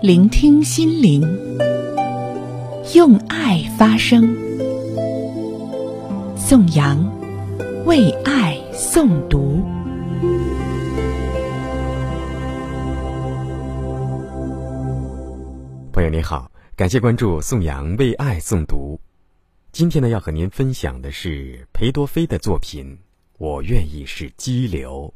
聆听心灵，用爱发声。宋阳为爱诵读。朋友您好，感谢关注宋阳为爱诵读。今天呢，要和您分享的是裴多菲的作品《我愿意是激流》。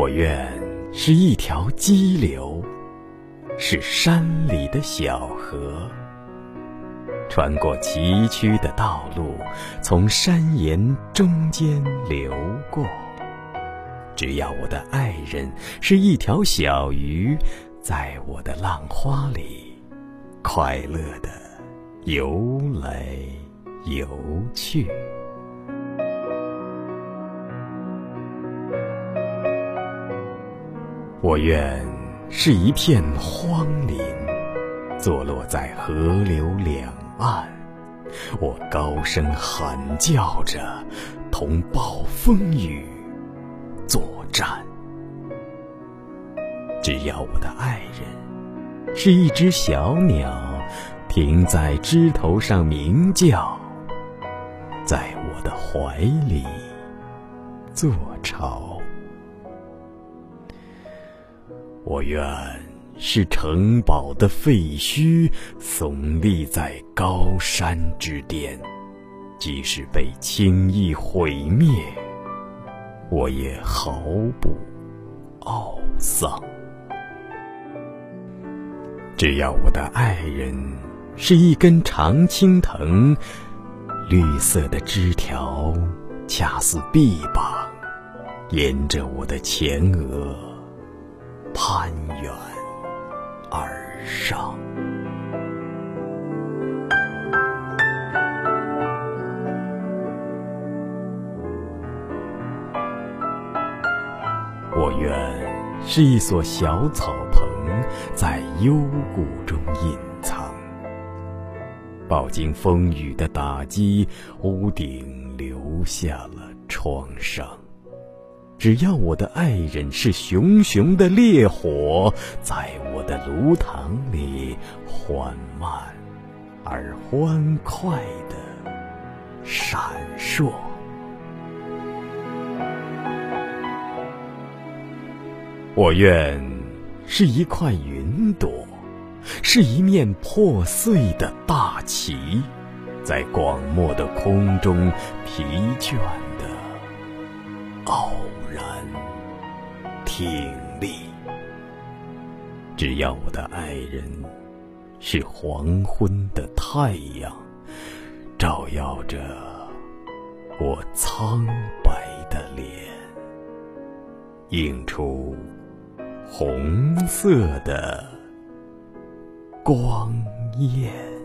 我愿是一条激流，是山里的小河，穿过崎岖的道路，从山岩中间流过。只要我的爱人是一条小鱼，在我的浪花里快乐的游来游去。我愿是一片荒林，坐落在河流两岸。我高声喊叫着，同暴风雨作战。只要我的爱人是一只小鸟，停在枝头上鸣叫，在我的怀里做巢。我愿是城堡的废墟，耸立在高山之巅，即使被轻易毁灭，我也毫不懊丧。只要我的爱人是一根常青藤，绿色的枝条恰似臂膀，沿着我的前额。攀援而上，我愿是一所小草棚，在幽谷中隐藏。饱经风雨的打击，屋顶留下了创伤。只要我的爱人是熊熊的烈火，在我的炉膛里缓慢而欢快的闪烁。我愿是一块云朵，是一面破碎的大旗，在广漠的空中疲倦的傲。挺立，只要我的爱人是黄昏的太阳，照耀着我苍白的脸，映出红色的光焰。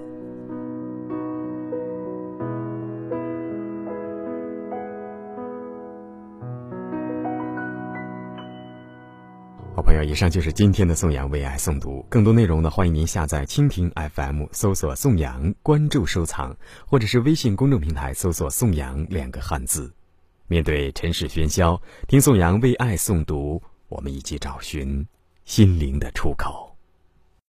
以上就是今天的宋阳为爱诵读。更多内容呢，欢迎您下载蜻蜓 FM，搜索“宋阳”，关注收藏，或者是微信公众平台搜索“宋阳”两个汉字。面对尘世喧嚣，听宋阳为爱诵读，我们一起找寻心灵的出口。